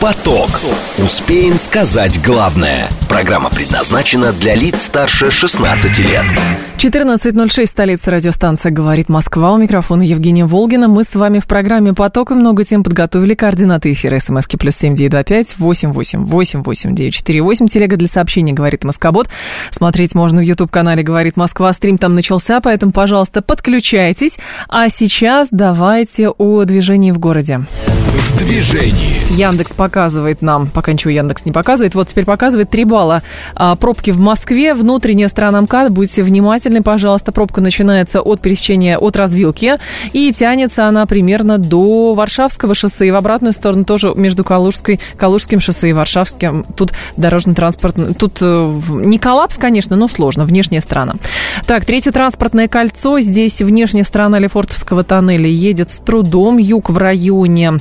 Поток. Успеем сказать главное. Программа предназначена для лиц старше 16 лет. 14.06, столица радиостанция «Говорит Москва». У микрофона Евгения Волгина. Мы с вами в программе «Поток» и много тем подготовили. Координаты эфира СМСки плюс семь девять два пять восемь восемь восемь восемь девять четыре восемь. Телега для сообщений «Говорит Москобот». Смотреть можно в YouTube-канале «Говорит Москва». Стрим там начался, поэтому, пожалуйста, подключайтесь. А сейчас давайте о движении в городе. В движении. Яндекс показывает нам, пока ничего Яндекс не показывает, вот теперь показывает 3 балла. А, пробки в Москве, внутренняя сторона МКАД, будьте внимательны, пожалуйста, пробка начинается от пересечения, от развилки, и тянется она примерно до Варшавского шоссе, и в обратную сторону тоже между Калужской, Калужским шоссе и Варшавским, тут дорожный транспорт, тут э, не коллапс, конечно, но сложно, внешняя сторона. Так, третье транспортное кольцо, здесь внешняя сторона Лефортовского тоннеля едет с трудом, юг в районе,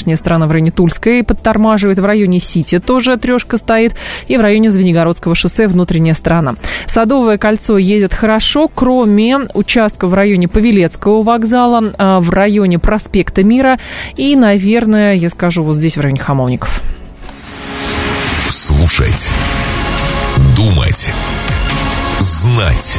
внешняя сторона в районе Тульской подтормаживает, в районе Сити тоже трешка стоит, и в районе Звенигородского шоссе внутренняя сторона. Садовое кольцо едет хорошо, кроме участка в районе Павелецкого вокзала, а, в районе проспекта Мира и, наверное, я скажу, вот здесь в районе Хамовников. Слушать. Думать. Знать.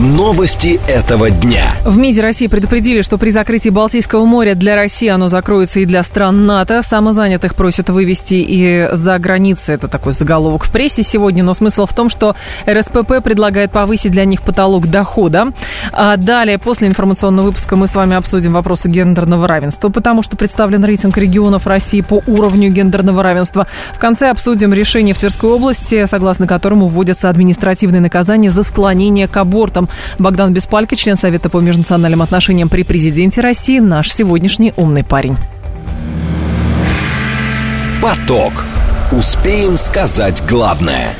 Новости этого дня. В МИДе России предупредили, что при закрытии Балтийского моря для России оно закроется и для стран НАТО. Самозанятых просят вывести и за границы. Это такой заголовок в прессе сегодня. Но смысл в том, что РСПП предлагает повысить для них потолок дохода. А далее, после информационного выпуска, мы с вами обсудим вопросы гендерного равенства, потому что представлен рейтинг регионов России по уровню гендерного равенства. В конце обсудим решение в Тверской области, согласно которому вводятся административные наказания за склонение к абортам. Богдан Беспалько, член Совета по межнациональным отношениям при президенте России, наш сегодняшний умный парень. Поток. Успеем сказать главное.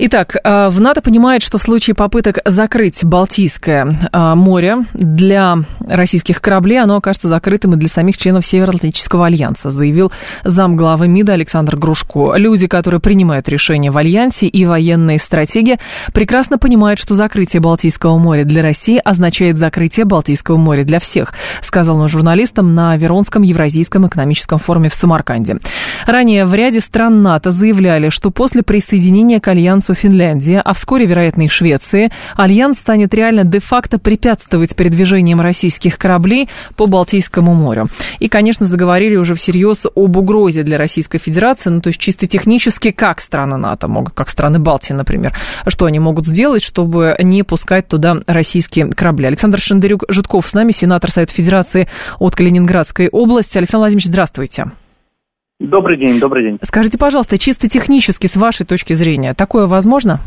Итак, э, в НАТО понимает, что в случае попыток закрыть Балтийское э, море для российских кораблей, оно окажется закрытым и для самих членов Североатлантического альянса, заявил замглавы МИДа Александр Грушко. Люди, которые принимают решения в альянсе и военные стратегии, прекрасно понимают, что закрытие Балтийского моря для России означает закрытие Балтийского моря для всех, сказал он журналистам на Веронском Евразийском экономическом форуме в Самарканде. Ранее в ряде стран НАТО заявляли, что после присоединения к альянсу Финляндии, а вскоре, вероятно, и Швеции, альянс станет реально де-факто препятствовать передвижениям российских кораблей по Балтийскому морю. И, конечно, заговорили уже всерьез об угрозе для Российской Федерации, ну, то есть чисто технически, как страны НАТО могут, как страны Балтии, например, что они могут сделать, чтобы не пускать туда российские корабли. Александр Шендерюк-Житков с нами, сенатор Совета Федерации от Калининградской области. Александр Владимирович, здравствуйте. Добрый день, добрый день. Скажите, пожалуйста, чисто технически, с вашей точки зрения, такое возможно?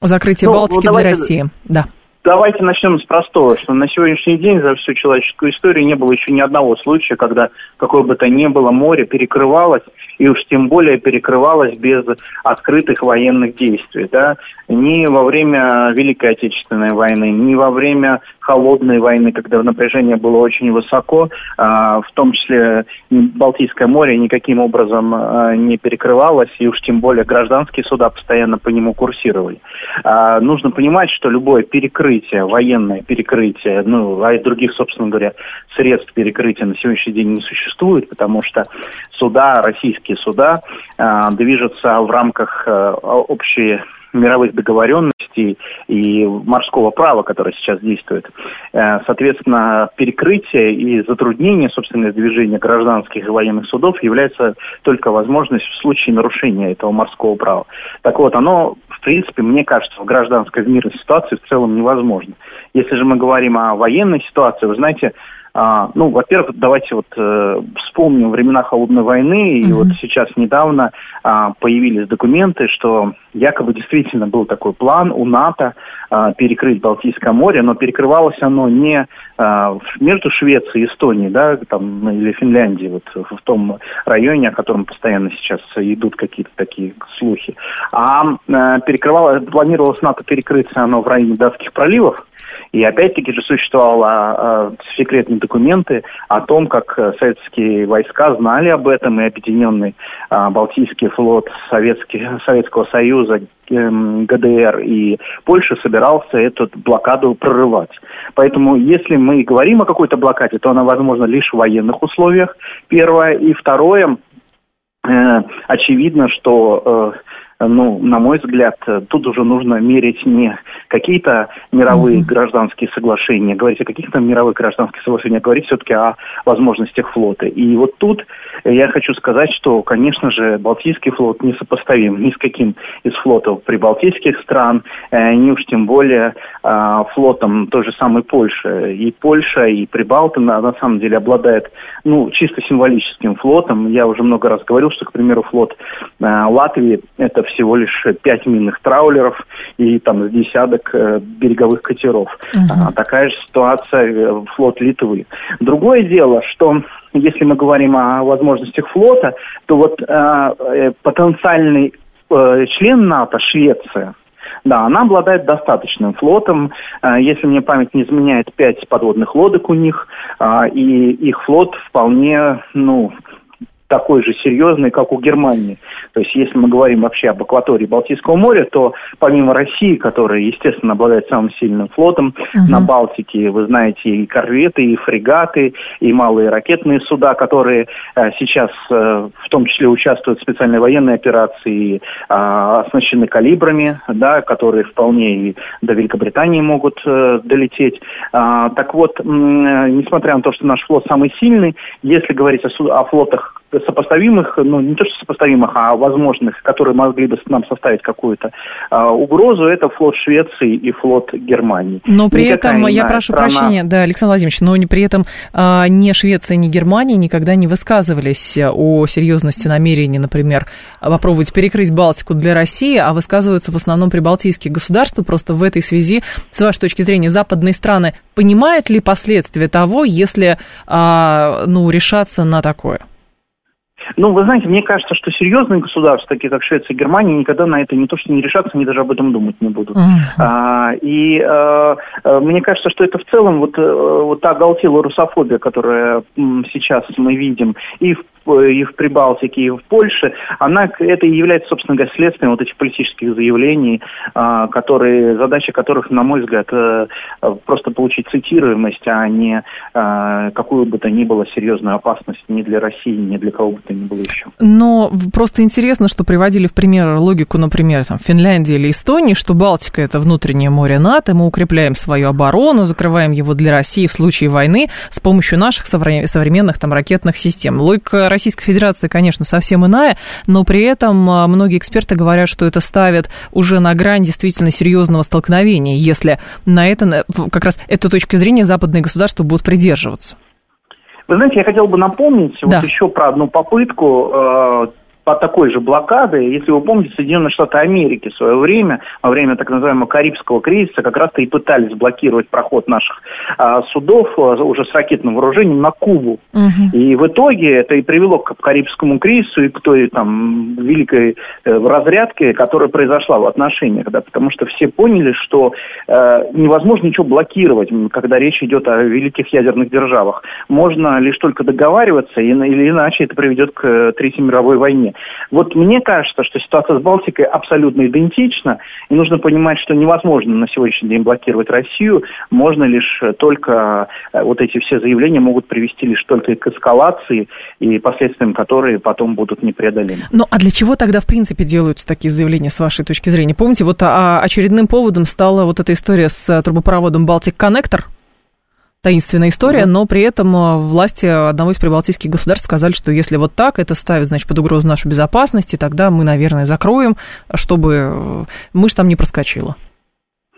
Закрытие Ну, Балтики ну, давайте- для России. Да. Давайте начнем с простого, что на сегодняшний день за всю человеческую историю не было еще ни одного случая, когда какое бы то ни было море перекрывалось, и уж тем более перекрывалось без открытых военных действий. Да? Ни во время Великой Отечественной войны, ни во время Холодной войны, когда напряжение было очень высоко, а, в том числе Балтийское море никаким образом а, не перекрывалось, и уж тем более гражданские суда постоянно по нему курсировали. А, нужно понимать, что любое перекрытие, военное перекрытие, ну, а и других, собственно говоря, средств перекрытия на сегодняшний день не существует, потому что суда, российские суда, а, движутся в рамках а, общей мировых договоренностей и морского права, которое сейчас действует. Э, Соответственно, перекрытие и затруднение, собственно, движения гражданских и военных судов является только возможность в случае нарушения этого морского права. Так вот, оно, в принципе, мне кажется, в гражданской в мирной ситуации в целом невозможно. Если же мы говорим о военной ситуации, вы знаете, а, ну, во-первых, давайте вот э, вспомним времена холодной войны, и Мгм. вот сейчас недавно а, появились документы, что якобы действительно был такой план у НАТО перекрыть Балтийское море, но перекрывалось оно не а, между Швецией и Эстонией, да, там, ну, или Финляндией, вот в том районе, о котором постоянно сейчас идут какие-то такие слухи, а э, перекрывалось, планировалось НАТО перекрыться оно в районе датских проливов, И опять-таки же существовали секретные документы о том, как советские войска знали об этом, и объединенный Балтийский флот Советский, Советского Союза, ГДР и Польши собирался эту блокаду прорывать. Поэтому, если мы говорим о какой-то блокаде, то она возможна лишь в военных условиях, первое. И второе, э, очевидно, что э, ну, на мой взгляд, тут уже нужно мерить не какие-то мировые mm-hmm. гражданские соглашения, говорить о каких-то мировых гражданских соглашениях, а говорить все-таки о возможностях флота. И вот тут я хочу сказать, что, конечно же, Балтийский флот не сопоставим ни с каким из флотов прибалтийских стран, э, ни уж тем более э, флотом той же самой Польши. И Польша, и Прибалты на, на самом деле обладают, ну, чисто символическим флотом. Я уже много раз говорил, что, к примеру, флот э, Латвии – это всего лишь пять минных траулеров и там десяток э, береговых катеров. Uh-huh. А, такая же ситуация э, флот Литвы. Другое дело, что если мы говорим о возможностях флота, то вот а, э, потенциальный э, член НАТО, Швеция, да, она обладает достаточным флотом. Э, если мне память не изменяет, пять подводных лодок у них, а, и их флот вполне, ну, такой же серьезный, как у Германии. То есть, если мы говорим вообще об акватории Балтийского моря, то помимо России, которая, естественно, обладает самым сильным флотом, угу. на Балтике, вы знаете, и корветы, и фрегаты, и малые ракетные суда, которые э, сейчас э, в том числе участвуют в специальной военной операции, э, оснащены калибрами, да, которые вполне и до Великобритании могут э, долететь. А, так вот, э, несмотря на то, что наш флот самый сильный, если говорить о, о флотах сопоставимых, ну не то что сопоставимых, а возможных, которые могли бы нам составить какую-то а, угрозу, это флот Швеции и флот Германии. Но при Никакая этом, я прошу страна... прощения, да, Александр Владимирович, но при этом а, ни Швеция, ни Германия никогда не высказывались о серьезности намерений, например, попробовать перекрыть Балтику для России, а высказываются в основном прибалтийские государства. Просто в этой связи, с вашей точки зрения, западные страны понимают ли последствия того, если а, ну, решаться на такое? Ну, вы знаете, мне кажется, что серьезные государства, такие как Швеция и Германия, никогда на это не то, что не решатся, они даже об этом думать не будут. Uh-huh. А, и а, мне кажется, что это в целом вот, э, вот та оголтелая русофобия, которая сейчас мы видим и в и в Прибалтике, и в Польше, она это и является, собственно говоря, следствием вот этих политических заявлений, а, которые, задача которых, на мой взгляд, э, просто получить цитируемость, а не а, какую бы то ни было серьезную опасность ни для России, ни для кого бы то ни было еще. Но просто интересно, что приводили в пример логику, например, там, Финляндии или Эстонии, что Балтика – это внутреннее море НАТО, мы укрепляем свою оборону, закрываем его для России в случае войны с помощью наших современных там ракетных систем. Логика Российской Федерации, конечно, совсем иная, но при этом а, многие эксперты говорят, что это ставит уже на грань действительно серьезного столкновения, если на это, как раз этой точки зрения западные государства будут придерживаться. Вы знаете, я хотел бы напомнить да. вот еще про одну попытку э, по такой же блокады, если вы помните, Соединенные Штаты Америки в свое время, во время так называемого Карибского кризиса, как раз-то и пытались блокировать проход наших а, судов а, уже с ракетным вооружением на Кубу. Угу. И в итоге это и привело к Карибскому кризису и к той там великой э, разрядке, которая произошла в отношениях, да, потому что все поняли, что э, невозможно ничего блокировать, когда речь идет о великих ядерных державах. Можно лишь только договариваться, и, или иначе это приведет к э, Третьей мировой войне. Вот мне кажется, что ситуация с Балтикой абсолютно идентична, и нужно понимать, что невозможно на сегодняшний день блокировать Россию, можно лишь только, э, вот эти все заявления могут привести лишь только к эскалации и последствиям которые потом будут непреодолимы. Ну, а для чего тогда, в принципе, делаются такие заявления, с вашей точки зрения? Помните, вот а, очередным поводом стала вот эта история с э, трубопроводом Балтик Коннектор, таинственная история, но при этом э, власти одного из прибалтийских государств сказали, что если вот так, это ставит, значит, под угрозу нашу безопасность, и тогда мы, наверное, закроем, чтобы э, мышь там не проскочила.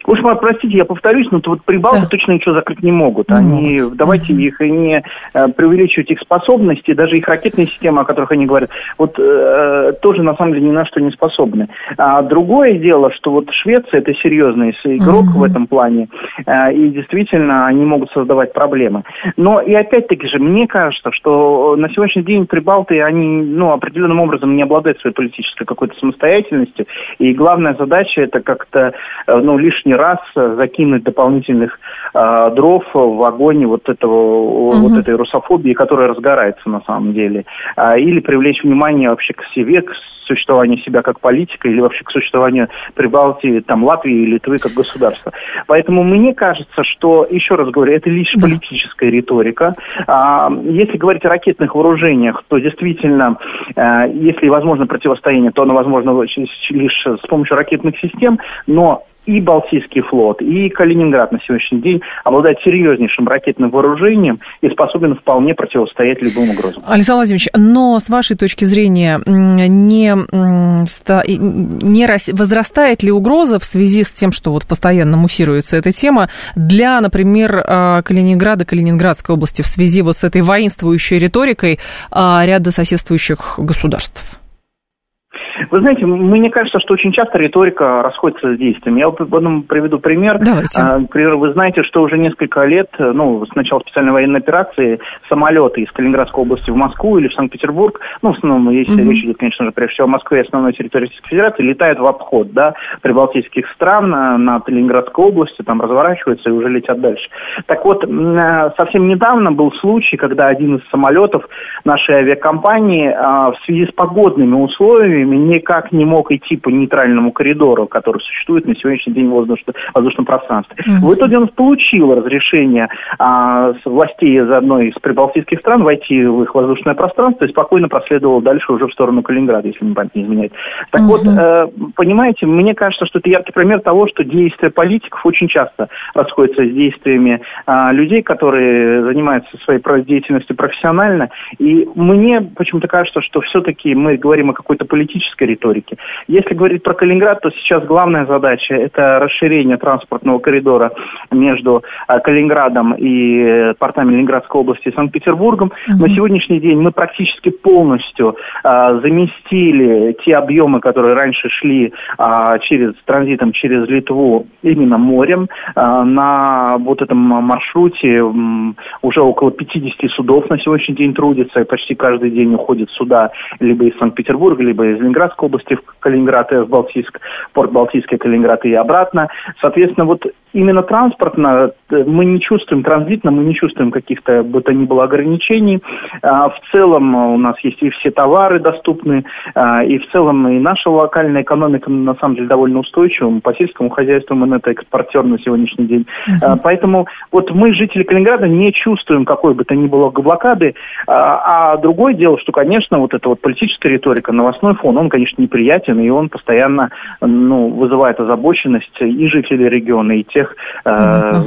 Уж простите, я повторюсь, но вот прибалты да. точно ничего закрыть не могут. Они, могут. давайте угу. их не э, преувеличивать их способности, даже их ракетные системы, о которых они говорят, вот э, тоже на самом деле ни на что не способны. А другое дело, что вот Швеция это серьезный игрок угу. в этом плане, э, и действительно они могут создавать проблемы. Но и опять-таки же, мне кажется, что на сегодняшний день прибалты, они ну, определенным образом не обладают своей политической какой-то самостоятельностью, и главная задача это как-то ну, лишний раз закинуть дополнительных э, дров в огонь вот этого угу. вот этой русофобии, которая разгорается на самом деле, э, или привлечь внимание вообще к себе, к существованию себя как политика или вообще к существованию Прибалтии, там, Латвии и Литвы как государства. Поэтому мне кажется, что, еще раз говорю, это лишь да. политическая риторика. А, если говорить о ракетных вооружениях, то действительно, а, если возможно противостояние, то оно возможно лишь с помощью ракетных систем, но и Балтийский флот, и Калининград на сегодняшний день обладает серьезнейшим ракетным вооружением и способен вполне противостоять любым угрозам. Александр Владимирович, но с вашей точки зрения, не, не возрастает ли угроза в связи с тем, что вот постоянно муссируется эта тема, для, например, а, Калининграда, Калининградской области в связи вот с этой воинствующей риторикой а, ряда соседствующих государств? Вы знаете, мне кажется, что очень часто риторика расходится с действиями. Я вот одном приведу пример. Давайте. А, например, вы знаете, что уже несколько лет, ну, с начала специальной военной операции, самолеты из Калининградской области в Москву или в Санкт-Петербург, ну, в основном, если mm-hmm. речь идет, конечно же, прежде всего о Москве, основной территории Российской Федерации, летают в обход, да, прибалтийских стран на Калининградской области, там разворачиваются и уже летят дальше. Так вот, э, совсем недавно был случай, когда один из самолетов нашей авиакомпании а, в связи с погодными условиями никак не мог идти по нейтральному коридору, который существует на сегодняшний день в воздушном, воздушном пространстве. Mm-hmm. В итоге он получил разрешение а, с властей из одной из прибалтийских стран войти в их воздушное пространство и спокойно проследовал дальше уже в сторону Калининграда, если мне память не изменяет. Так mm-hmm. вот, э, понимаете, мне кажется, что это яркий пример того, что действия политиков очень часто расходятся с действиями э, людей, которые занимаются своей деятельностью профессионально. И мне почему-то кажется, что все-таки мы говорим о какой-то политической риторики. Если говорить про Калининград, то сейчас главная задача – это расширение транспортного коридора между э, Калининградом и э, портами Ленинградской области и Санкт-Петербургом. Mm-hmm. На сегодняшний день мы практически полностью а, заместили те объемы, которые раньше шли а, через транзитом через Литву именно морем. А, на вот этом маршруте уже около 50 судов на сегодняшний день трудится, и почти каждый день уходит сюда либо из Санкт-Петербурга, либо из Ленинградской области в Калининград и в Балтийск, порт Балтийский, Калининград и обратно. Соответственно, вот именно транспортно э, мы не чувствуем, транзитно мы не чувствуем каких-то бы то ни было ограничений. А, в целом у нас есть и все товары доступны, а, и в целом и наша локальная экономика на самом деле довольно устойчива. По сельскому хозяйству мы это экспортер на сегодняшний день. Uh-huh. Поэтому вот мы, жители Калининграда, не чувствуем какой бы то ни было блокады. А другое дело, что, конечно, вот эта вот политическая риторика, новостной фон, он, конечно, неприятен, и он постоянно ну, вызывает озабоченность и жителей региона, и тех, э,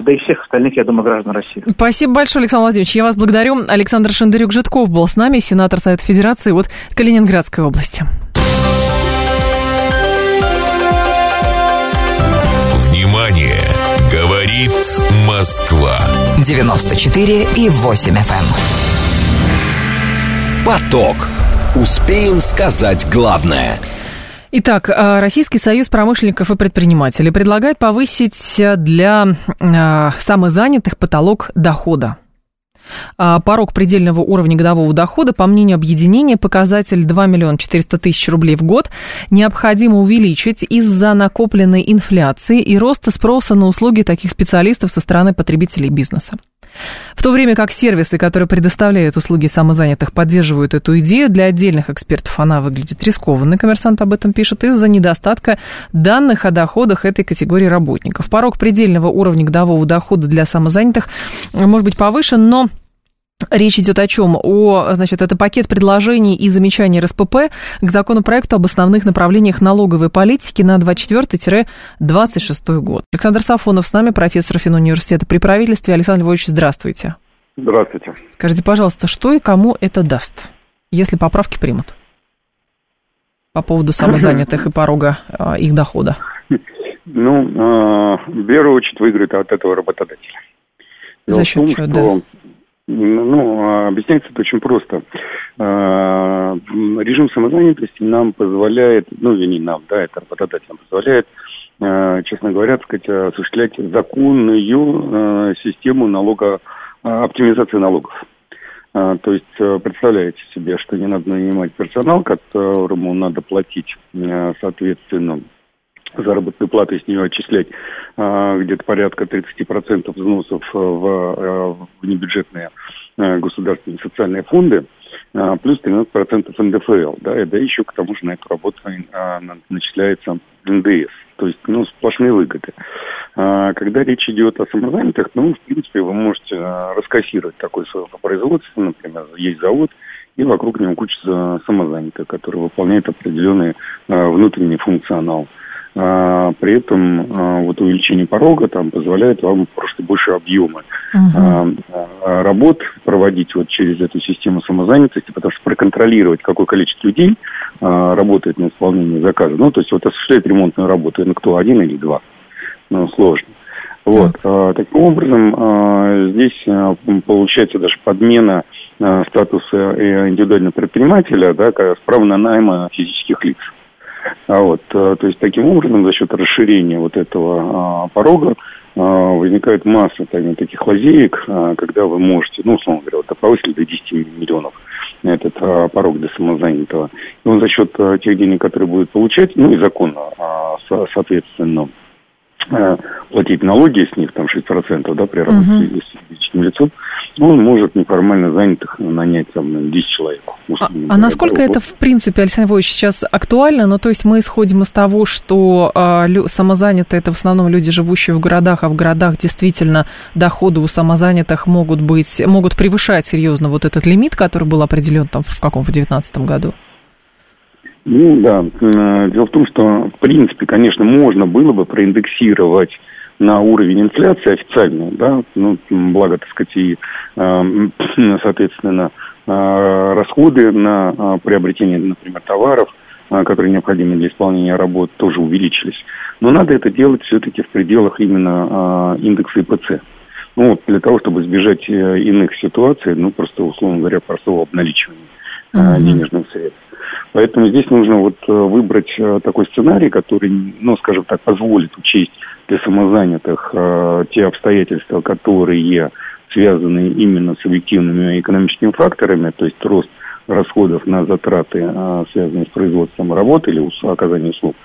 да и всех остальных, я думаю, граждан России. Спасибо большое, Александр Владимирович. Я вас благодарю. Александр Шендерюк-Житков был с нами, сенатор Совета Федерации от Калининградской области. Внимание! Говорит Москва. 94 и 8 FM. Поток. Успеем сказать главное – Итак, э, Российский союз промышленников и предпринимателей предлагает повысить для э, самозанятых потолок дохода. Порог предельного уровня годового дохода, по мнению объединения, показатель 2 миллиона 400 тысяч рублей в год необходимо увеличить из-за накопленной инфляции и роста спроса на услуги таких специалистов со стороны потребителей бизнеса. В то время как сервисы, которые предоставляют услуги самозанятых, поддерживают эту идею, для отдельных экспертов она выглядит рискованной, коммерсант об этом пишет, из-за недостатка данных о доходах этой категории работников. Порог предельного уровня годового дохода для самозанятых может быть повышен, но Речь идет о чем? О, значит, это пакет предложений и замечаний РСПП к законопроекту об основных направлениях налоговой политики на 24-26 год. Александр Сафонов с нами, профессор финуниверситета при правительстве. Александр Львович, здравствуйте. Здравствуйте. Скажите, пожалуйста, что и кому это даст, если поправки примут? По поводу самозанятых и порога а, их дохода. Ну, а, в первую очередь выиграет от этого работодателя. За счет чего, да? Ну, объясняется это очень просто. А, режим самозанятости нам позволяет, ну, не нам, да, это работодатель нам позволяет, а, честно говоря, так сказать, осуществлять законную а, систему налога, оптимизации налогов. То есть представляете себе, что не надо нанимать персонал, которому надо платить, соответственно, заработной платы с нее отчислять а, где-то порядка 30% взносов в, в небюджетные государственные социальные фонды, плюс 13% НДФЛ, да, и да еще к тому же на эту работу начисляется НДС, то есть, ну, сплошные выгоды. Когда речь идет о самозанятых, ну, в принципе, вы можете раскассировать такое свое производство, например, есть завод, и вокруг него куча самозанятых, которые выполняют определенный внутренний функционал. А, при этом а, вот увеличение порога там позволяет вам просто больше объема а, работ проводить вот через эту систему самозанятости, потому что проконтролировать, какое количество людей а, работает на исполнении заказа, ну, то есть вот осуществляет ремонтную работу, ну, кто, один или два, ну, сложно. Вот, а, таким образом, а, здесь а, получается даже подмена а, статуса э, индивидуального предпринимателя, да, с правом на найма физических лиц. А вот, э, то есть таким образом за счет расширения вот этого а, порога а, возникает масса так, таких лазеек, а, когда вы можете, ну, условно говоря, вот повысили до 10 миллионов этот а, порог для самозанятого. И он за счет а, тех денег, которые будет получать, ну и законно, а, со, соответственно, а, платить налоги с них, там 6%, да, при работе uh-huh. с физическим лицом, он может неформально занятых нанять там 10 человек. А, а насколько это, в принципе, Александр Львович, сейчас актуально? Ну, то есть мы исходим из того, что а, лю, самозанятые это в основном люди, живущие в городах, а в городах действительно доходы у самозанятых могут быть, могут превышать серьезно вот этот лимит, который был определен там в каком, в 2019 году? Ну да, э, дело в том, что в принципе, конечно, можно было бы проиндексировать на уровень инфляции официально, да, ну, благо, так сказать, и, э, соответственно, э, расходы на приобретение, например, товаров, которые необходимы для исполнения работ, тоже увеличились. Но надо это делать все-таки в пределах именно индекса ИПЦ. Ну, вот для того, чтобы избежать иных ситуаций, ну, просто, условно говоря, простого обналичивания uh-huh. денежных средств. Поэтому здесь нужно вот выбрать такой сценарий, который, ну, скажем так, позволит учесть для самозанятых э, те обстоятельства, которые связаны именно с объективными экономическими факторами, то есть рост расходов на затраты, э, связанные с производством работы или оказанием услуг,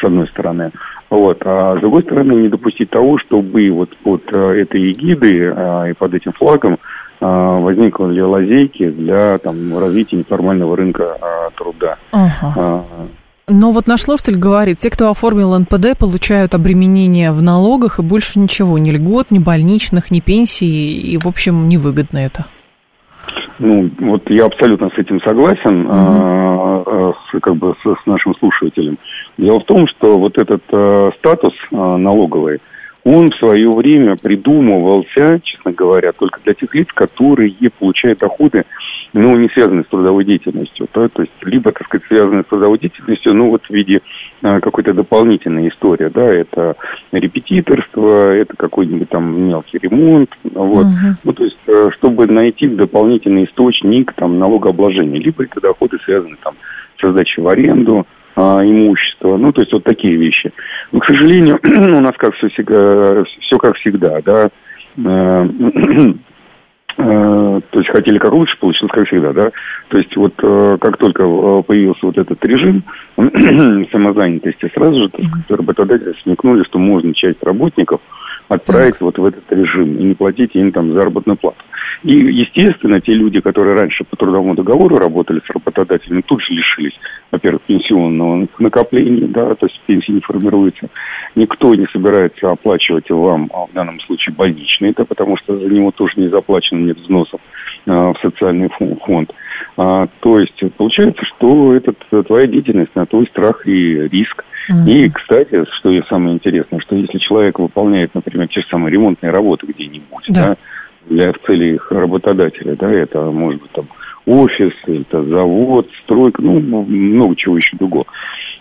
с одной стороны. Вот. А с другой стороны, не допустить того, чтобы вот под э, этой эгидой э, и под этим флагом э, возникли лазейки для там, развития неформального рынка э, труда. Uh-huh. Но вот наш слушатель говорит, те, кто оформил НПД, получают обременение в налогах и больше ничего, ни льгот, ни больничных, ни пенсии, и, в общем, невыгодно это. Ну, вот я абсолютно с этим согласен, угу. а, с, как бы с, с нашим слушателем. Дело в том, что вот этот а, статус а, налоговый, он в свое время придумывался, честно говоря, только для тех лиц, которые получают доходы ну, не связаны с трудовой деятельностью. Да? То есть, либо, так сказать, связаны с трудовой деятельностью, ну, вот в виде а, какой-то дополнительной истории, да, это репетиторство, это какой-нибудь там мелкий ремонт, вот. Uh-huh. Ну, то есть, э, чтобы найти дополнительный источник там налогообложения, либо это доходы связаны там с сдачей в аренду, а, имущества, ну, то есть вот такие вещи. Но, к сожалению, у нас как все, все как всегда, да, э, Э, то есть хотели как лучше, получилось как всегда, да. То есть вот э, как только э, появился вот этот режим самозанятости, сразу же так работодатели смекнули, что можно часть работников отправить так. вот в этот режим и не платить им там заработную плату. И, естественно, те люди, которые раньше по трудовому договору работали с работодателями, тут же лишились, во-первых, пенсионного накопления, да, то есть пенсии не формируется. Никто не собирается оплачивать вам, а в данном случае, больничный, это потому что за него тоже не заплачено, нет взносов а, в социальный фонд. А, то есть получается, что это твоя деятельность на твой страх и риск. Mm-hmm. И, кстати, что и самое интересное, что если человек выполняет, например, те же самые ремонтные работы где-нибудь, да. Да, для в цели их работодателя, да, это может быть там офис, это завод, стройка, ну, много чего еще другого.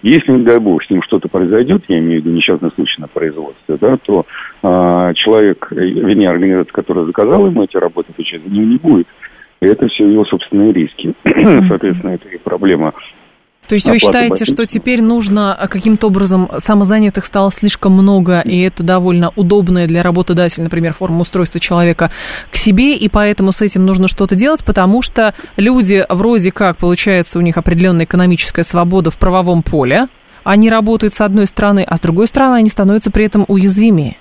Если, не дай бог, с ним что-то произойдет, я имею в виду несчастный случай на производстве, да, то а, человек, вернее, организация, которая заказала ему эти работы, отвечать за него не будет. И это все его собственные риски. Соответственно, это и проблема то есть вы считаете, что теперь нужно а, каким-то образом самозанятых стало слишком много, и это довольно удобная для работодателя, например, форма устройства человека к себе, и поэтому с этим нужно что-то делать, потому что люди вроде как, получается, у них определенная экономическая свобода в правовом поле, они работают с одной стороны, а с другой стороны они становятся при этом уязвимее.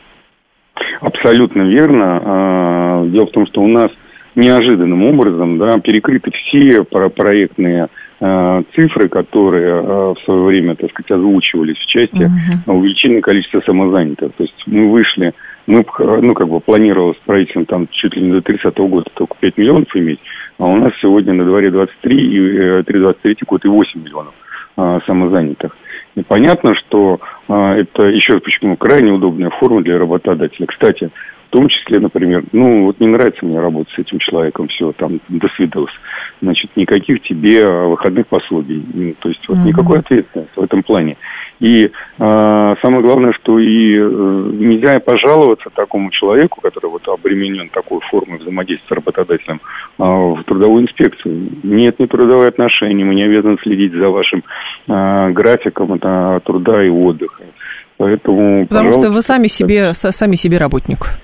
Абсолютно верно. А, дело в том, что у нас неожиданным образом да, перекрыты все проектные цифры, которые а, в свое время, так сказать, озвучивались в части uh-huh. увеличения количества самозанятых. То есть мы вышли, мы, ну, как бы планировалось правительством там чуть ли не до 30 -го года только 5 миллионов иметь, а у нас сегодня на дворе 23, и 3-23 э, год и 8 миллионов а, самозанятых. И понятно, что а, это, еще почему, крайне удобная форма для работодателя. Кстати, в том числе, например, ну, вот не нравится мне работать с этим человеком, все, там, до свидос. Значит, никаких тебе выходных пособий. Ну, то есть, вот mm-hmm. никакой ответственности в этом плане. И э, самое главное, что и э, нельзя пожаловаться такому человеку, который вот обременен такой формой взаимодействия с работодателем, э, в трудовую инспекцию. Нет, не трудовые отношения, мы не обязаны следить за вашим э, графиком это, труда и отдыха. Поэтому, Потому что вы сами себе, сами себе работник.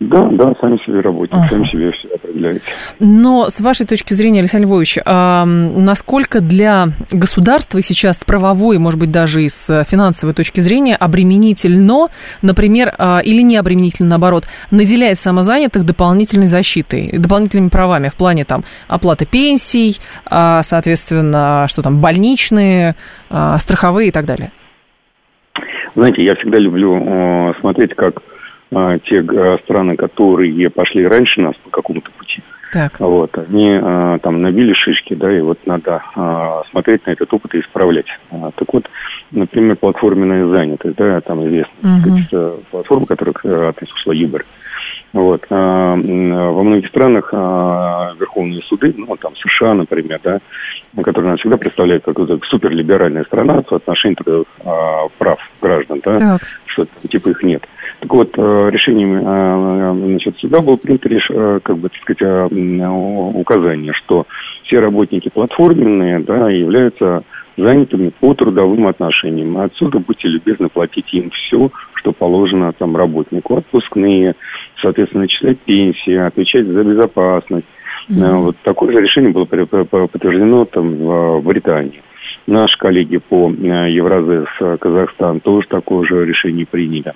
Да, да, сами себе работник, ага. сами себе все определяете. Но с вашей точки зрения, Александр Львович, а, насколько для государства сейчас с правовой, может быть, даже и с финансовой точки зрения обременительно, например, а, или не обременительно, наоборот, наделяет самозанятых дополнительной защитой, дополнительными правами в плане там оплаты пенсий, а, соответственно, что там, больничные, а, страховые и так далее? Знаете, я всегда люблю э, смотреть, как а, те а, страны, которые пошли раньше нас по какому-то пути. Так. Вот, они а, там набили шишки, да, и вот надо а, смотреть на этот опыт и исправлять. А, так вот, например, платформенная занятость, да, там известная угу. сказать, платформа, которая э, относится ЮБР. Вот. А, во многих странах а, верховные суды, ну, там США, например, да, которые нас всегда представляют как суперлиберальная страна в отношении а, прав граждан, да, так. что типа их нет. Так вот, э, решением э, значит, суда было принято лишь, э, как бы, так сказать, указание, что все работники платформенные да, являются занятыми по трудовым отношениям. Отсюда будьте любезны платить им все, что положено там работнику. Отпускные, соответственно, начислять пенсии, отвечать за безопасность. Mm-hmm. Вот такое же решение было подтверждено там в Британии. Наши коллеги по Евразес Казахстан тоже такое же решение приняли.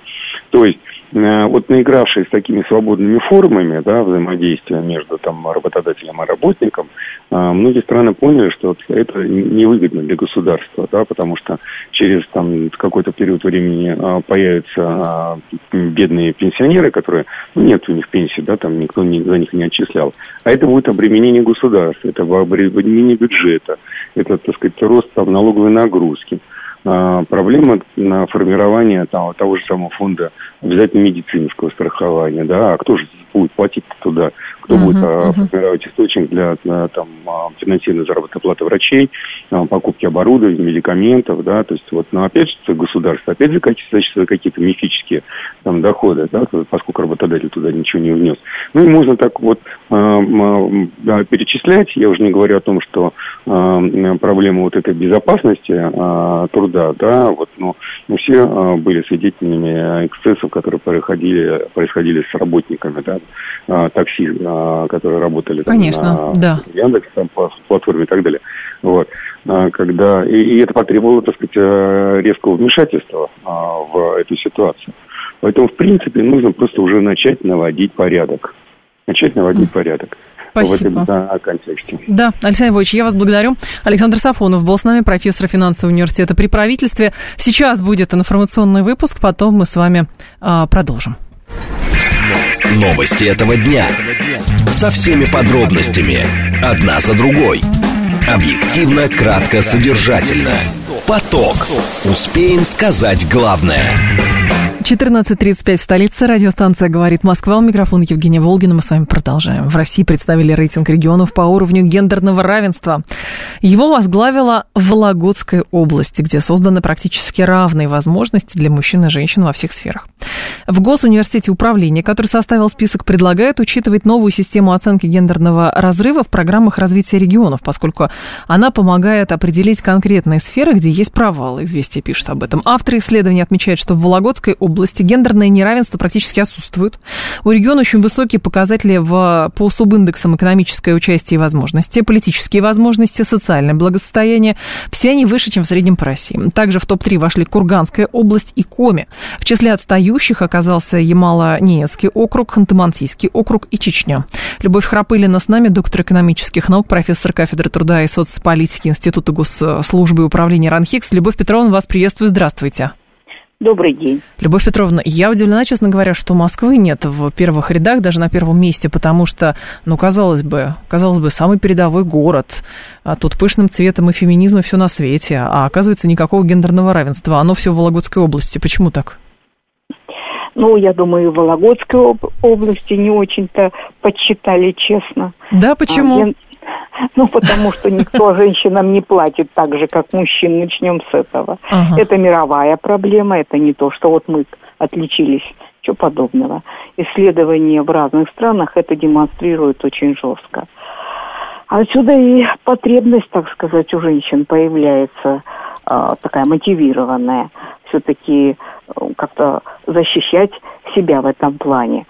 То есть Э, вот наигравшись с такими свободными формами да, взаимодействия между там, работодателем и работником, э, многие страны поняли, что это невыгодно для государства, да, потому что через там, какой-то период времени э, появятся бедные пенсионеры, которые, ну, нет у них пенсии, да, там никто не, за них не отчислял. А это будет обременение государства, это обременение бюджета, это, так сказать, рост там, налоговой нагрузки. А, проблема на формирование там, того же самого фонда обязательно медицинского страхования, да, а кто же будет платить туда? кто uh-huh, будет uh-huh. формировать источник для там, а, финансирования заработной платы врачей, покупки оборудования, медикаментов, да, то есть вот, но опять же государство, опять же какие-то, какие-то мифические там доходы, да, поскольку работодатель туда ничего не внес. Ну и можно так вот э, перечислять, я уже не говорю о том, что э, проблема вот этой безопасности э, труда, да, вот, но мы все э, были свидетелями эксцессов, которые происходили, происходили с работниками, да, э, такси, а, которые работали Конечно, там, на да. Яндекс, там, по платформе и так далее. Вот. А, когда, и, и это потребовало, так сказать, э, резкого вмешательства а, в эту ситуацию. Поэтому, в принципе, нужно просто уже начать наводить порядок. Начать наводить mm. порядок. Спасибо. В этом да, контексте. Да, Александр Иванович, я вас благодарю. Александр Сафонов был с нами, профессор финансового университета при правительстве. Сейчас будет информационный выпуск, потом мы с вами а, продолжим. Новости этого дня. Со всеми подробностями. Одна за другой. Объективно, кратко, содержательно. Поток. Успеем сказать главное. 14.35 в столице. Радиостанция «Говорит Москва». У микрофона Евгения Волгина. Мы с вами продолжаем. В России представили рейтинг регионов по уровню гендерного равенства. Его возглавила Вологодская область, где созданы практически равные возможности для мужчин и женщин во всех сферах. В Госуниверситете управления, который составил список, предлагает учитывать новую систему оценки гендерного разрыва в программах развития регионов, поскольку она помогает определить конкретные сферы, где есть провалы. Известия пишут об этом. Авторы исследования отмечают, что в Вологодской области области гендерное неравенство практически отсутствует. У региона очень высокие показатели в, по субиндексам экономическое участие и возможности, политические возможности, социальное благосостояние. Все они выше, чем в среднем по России. Также в топ-3 вошли Курганская область и Коми. В числе отстающих оказался Ямало-Ненецкий округ, Ханты-Мансийский округ и Чечня. Любовь Храпылина с нами, доктор экономических наук, профессор кафедры труда и соцполитики Института госслужбы и управления РАНХИКС. Любовь Петровна, вас приветствую, здравствуйте. Добрый день. Любовь Петровна, я удивлена, честно говоря, что Москвы нет в первых рядах, даже на первом месте, потому что, ну, казалось бы, казалось бы, самый передовой город, а тут пышным цветом и феминизм, и все на свете, а оказывается никакого гендерного равенства, оно все в Вологодской области. Почему так? Ну, я думаю, в Вологодской области не очень-то подсчитали, честно. Да, почему? А, ген... Ну, потому что никто женщинам не платит так же, как мужчин. Начнем с этого. Ага. Это мировая проблема, это не то, что вот мы отличились. Чего подобного. Исследования в разных странах это демонстрируют очень жестко. Отсюда и потребность, так сказать, у женщин появляется э, такая мотивированная. Все-таки э, как-то защищать себя в этом плане.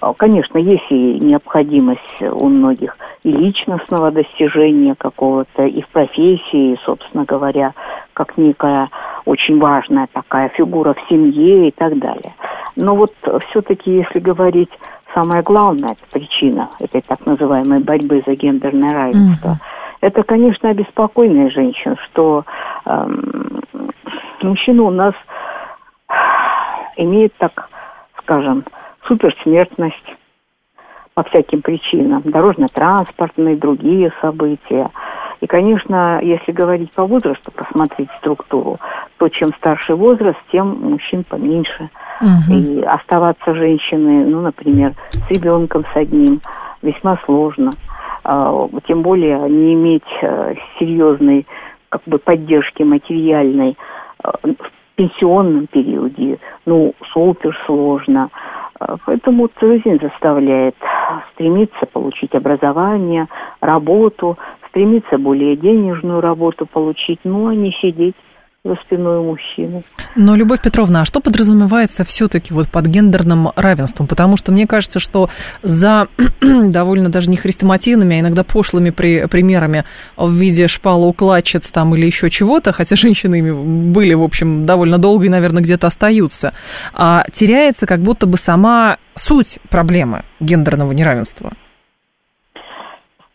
Э, конечно, есть и необходимость у многих и личностного достижения какого-то, и в профессии, собственно говоря, как некая очень важная такая фигура в семье и так далее. Но вот все-таки, если говорить, самая главная причина этой так называемой борьбы за гендерное равенство, mm-hmm. это, конечно, обеспокоенные женщин, что эм, мужчина у нас имеет, так скажем, суперсмертность, по всяким причинам, дорожно-транспортные, другие события. И, конечно, если говорить по возрасту, посмотреть структуру, то чем старше возраст, тем мужчин поменьше. Угу. И оставаться женщиной, ну, например, с ребенком с одним, весьма сложно. А, тем более не иметь э, серьезной как бы поддержки материальной в пенсионном периоде, ну, супер сложно. А, поэтому жизнь заставляет стремиться получить образование, работу, стремиться более денежную работу получить, ну а не сидеть за спиной мужчины. Но, Любовь Петровна, а что подразумевается все-таки вот под гендерным равенством? Потому что мне кажется, что за довольно даже не хрестоматийными, а иногда пошлыми при, примерами в виде шпалоукладчиц там или еще чего-то, хотя женщины были, в общем, довольно долго и, наверное, где-то остаются, а теряется как будто бы сама суть проблемы гендерного неравенства.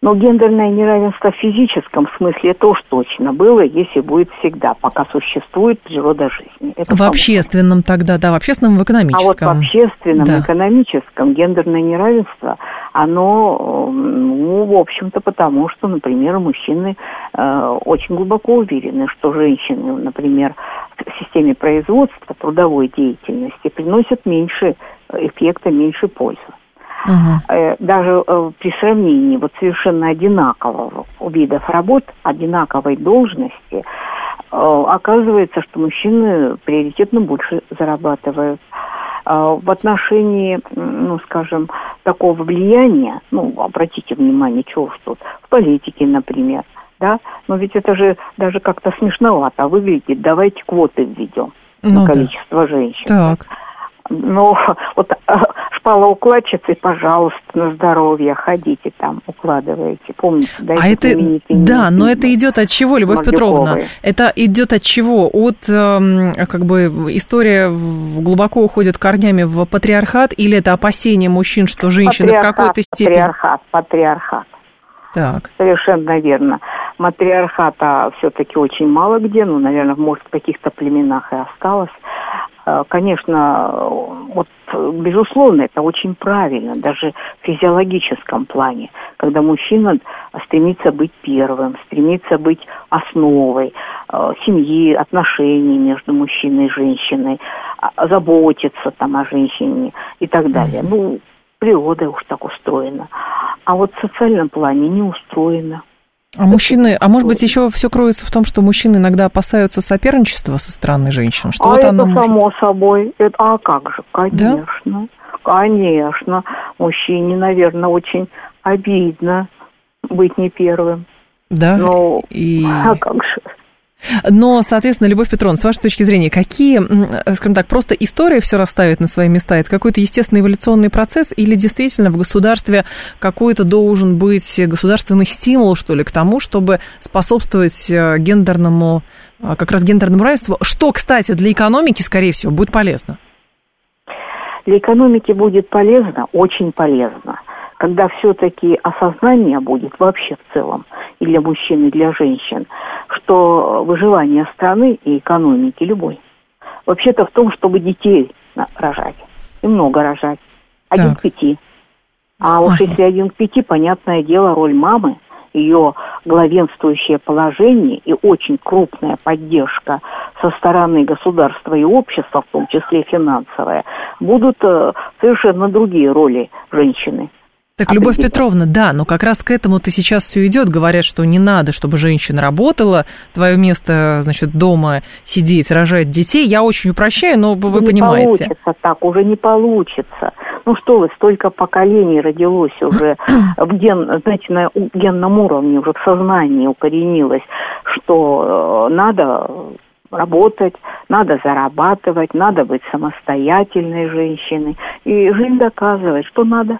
Но гендерное неравенство в физическом смысле это уж точно было, если будет всегда, пока существует природа жизни. Это в общественном тогда, да, в общественном, в экономическом. А вот в общественном, да. экономическом гендерное неравенство, оно, ну, в общем-то, потому что, например, мужчины э, очень глубоко уверены, что женщины, например, в системе производства, трудовой деятельности приносят меньше эффекта, меньше пользы. Угу. Даже э, при сравнении вот совершенно одинакового видов работ, одинаковой должности, э, оказывается, что мужчины приоритетно больше зарабатывают. В отношении, ну, скажем, такого влияния, ну, обратите внимание, чего уж тут, в политике, например, да, но ведь это же даже как-то смешновато выглядит, давайте квоты введем ну, на количество да. женщин. Так. Ну, вот шпалоукладчицей, пожалуйста, на здоровье, ходите там, укладываете. Помните, да? А это, да, но это идет от чего, Любовь Мордюковой. Петровна? Это идет от чего? От, э, как бы, история глубоко уходит корнями в патриархат, или это опасение мужчин, что женщины в какой-то степени... Патриархат, патриархат. Так. Совершенно верно. Матриархата все-таки очень мало где, ну, наверное, может, в каких-то племенах и осталось. Э, конечно, вот, безусловно, это очень правильно, даже в физиологическом плане, когда мужчина стремится быть первым, стремится быть основой э, семьи, отношений между мужчиной и женщиной, а, заботиться там о женщине и так далее. Ну, природа уж так устроена. А вот в социальном плане не устроена. А мужчины, а может быть, еще все кроется в том, что мужчины иногда опасаются соперничества со стороны женщин? Что а вот это оно само может... собой. Это, а как же? Конечно. Да? Конечно. Мужчине, наверное, очень обидно быть не первым. Да. Ну, И... а как же? Но, соответственно, Любовь Петровна, с вашей точки зрения, какие, скажем так, просто история все расставит на свои места? Это какой-то естественный эволюционный процесс или действительно в государстве какой-то должен быть государственный стимул, что ли, к тому, чтобы способствовать э, гендерному, э, как раз гендерному равенству, что, кстати, для экономики, скорее всего, будет полезно? Для экономики будет полезно, очень полезно когда все-таки осознание будет вообще в целом и для мужчин, и для женщин, что выживание страны и экономики любой вообще-то в том, чтобы детей рожать. И много рожать. Один так. к пяти. А уж если один к пяти, понятное дело, роль мамы, ее главенствующее положение и очень крупная поддержка со стороны государства и общества, в том числе финансовая, будут э, совершенно другие роли женщины. Так, Любовь Петровна, да, но как раз к этому-то сейчас все идет. Говорят, что не надо, чтобы женщина работала, твое место, значит, дома сидеть, рожать детей. Я очень упрощаю, но вы не понимаете. Не получится так, уже не получится. Ну что вы, столько поколений родилось уже в ген, знаете, на генном уровне, уже в сознании укоренилось, что э, надо работать, надо зарабатывать, надо быть самостоятельной женщиной. И жизнь доказывает, что надо.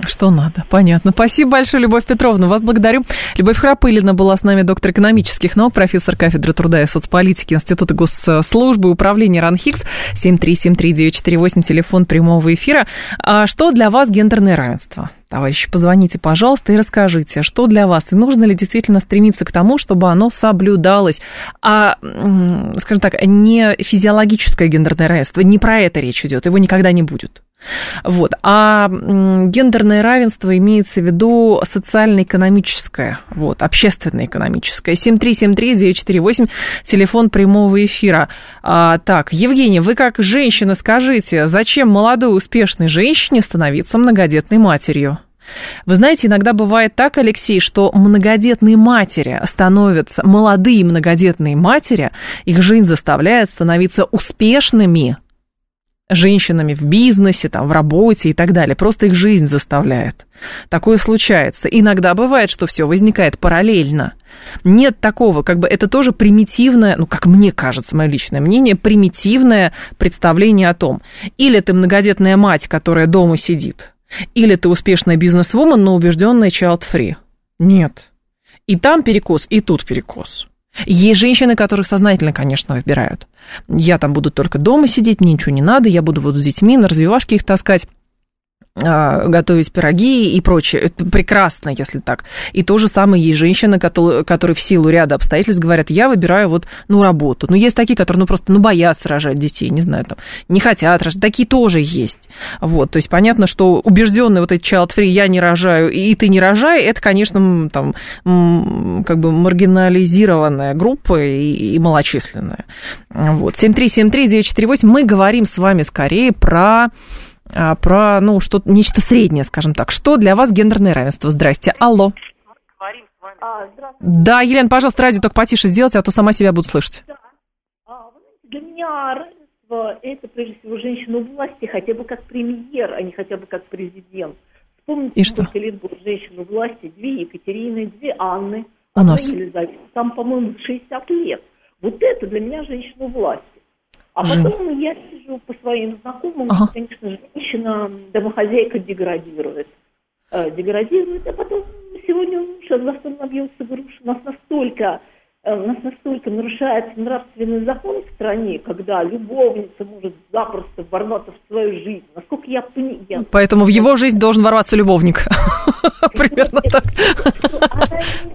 Что надо, понятно. Спасибо большое, Любовь Петровна. Вас благодарю. Любовь Храпылина была с нами доктор экономических наук, профессор кафедры труда и соцполитики Института госслужбы управления РАНХИКС 7373948, телефон прямого эфира. А что для вас гендерное равенство? Товарищи, позвоните, пожалуйста, и расскажите, что для вас, и нужно ли действительно стремиться к тому, чтобы оно соблюдалось, а, скажем так, не физиологическое гендерное равенство, не про это речь идет, его никогда не будет. Вот. А гендерное равенство имеется в виду социально-экономическое, вот, общественно-экономическое. 7373948, телефон прямого эфира. А, так, Евгения, вы как женщина скажите, зачем молодой успешной женщине становиться многодетной матерью? Вы знаете, иногда бывает так, Алексей, что многодетные матери становятся, молодые многодетные матери, их жизнь заставляет становиться успешными, женщинами в бизнесе, там, в работе и так далее. Просто их жизнь заставляет. Такое случается. Иногда бывает, что все возникает параллельно. Нет такого, как бы это тоже примитивное, ну, как мне кажется, мое личное мнение, примитивное представление о том. Или ты многодетная мать, которая дома сидит, или ты успешная бизнес-вумен, но убежденная child-free. Нет. И там перекос, и тут перекос. Есть женщины, которых сознательно, конечно, выбирают. Я там буду только дома сидеть, мне ничего не надо, я буду вот с детьми на развивашки их таскать. А, готовить пироги и прочее. Это прекрасно, если так. И то же самое есть женщины, которые, в силу ряда обстоятельств говорят, я выбираю вот, ну, работу. Но есть такие, которые, ну, просто, ну, боятся рожать детей, не знаю, там, не хотят рожать. Такие тоже есть. Вот, то есть понятно, что убежденный вот этот child free, я не рожаю, и ты не рожай, это, конечно, там, как бы маргинализированная группа и, и малочисленная. Вот, 7373948, мы говорим с вами скорее про про, ну, что нечто среднее, скажем так. Что для вас гендерное равенство? Здрасте. Алло. А, да, Елена, пожалуйста, радио только потише сделайте, а то сама себя буду слышать. Да. А, для меня равенство – это, прежде всего, женщина у власти, хотя бы как премьер, а не хотя бы как президент. Вспомните, И что? лет было женщин у власти. Две Екатерины, две Анны. У нас. Елизавета. Там, по-моему, 60 лет. Вот это для меня женщина у власти. А потом я сижу по своим знакомым, ага. конечно, женщина, домохозяйка деградирует. Э, деградирует, а потом сегодня сейчас говорю, что у нас настолько э, нас настолько нарушается нравственный закон в стране, когда любовница может запросто ворваться в свою жизнь. Насколько я понимаю... Поэтому в его жизнь должен ворваться любовник. Примерно так.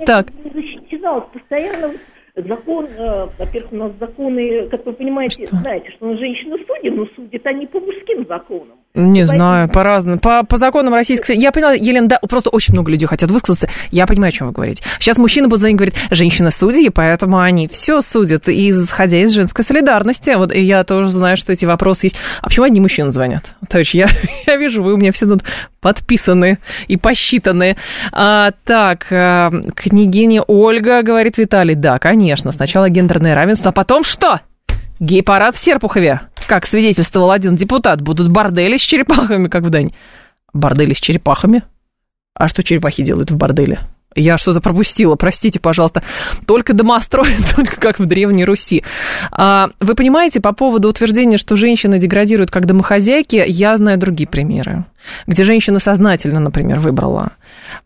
Так. защищена. Постоянно закон, э, во-первых, у нас законы, как вы понимаете, что? знаете, что женщины судят, но судят они по мужским законам. Не знаю, по-разному. По, по законам Российской... Я поняла, Елена, да, просто очень много людей хотят высказаться. Я понимаю, о чем вы говорите. Сейчас мужчина будет звонить, говорит, женщина судьи, поэтому они все судят, исходя из женской солидарности. Вот и я тоже знаю, что эти вопросы есть. А почему одни мужчины звонят? Товарищ, я, я вижу, вы у меня все тут подписаны и посчитаны. А, так, а, княгиня Ольга, говорит Виталий, да, конечно, сначала гендерное равенство, а потом что? Гей-парад в Серпухове. Как свидетельствовал один депутат, будут бордели с черепахами, как в день. Бордели с черепахами? А что черепахи делают в борделе? Я что-то пропустила, простите, пожалуйста. Только домострой, только как в Древней Руси. А, вы понимаете, по поводу утверждения, что женщины деградируют как домохозяйки, я знаю другие примеры, где женщина сознательно, например, выбрала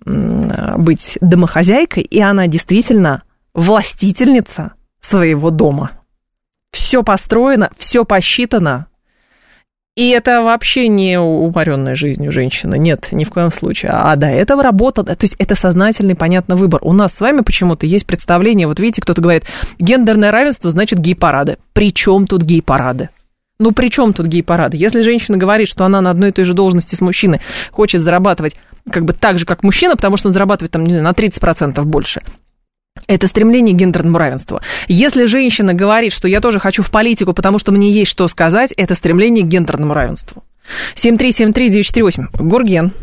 быть домохозяйкой, и она действительно властительница своего дома. Все построено, все посчитано, и это вообще не уморенная жизнью женщина. Нет, ни в коем случае. А до этого работа, то есть это сознательный, понятный выбор. У нас с вами почему-то есть представление, вот видите, кто-то говорит, гендерное равенство значит гей-парады. При чем тут гей-парады? Ну, при чем тут гей-парады? Если женщина говорит, что она на одной и той же должности с мужчиной хочет зарабатывать как бы так же, как мужчина, потому что он зарабатывает там, не знаю, на 30% больше, это стремление к гендерному равенству. Если женщина говорит, что я тоже хочу в политику, потому что мне есть что сказать, это стремление к гендерному равенству. 7373948. Гурген.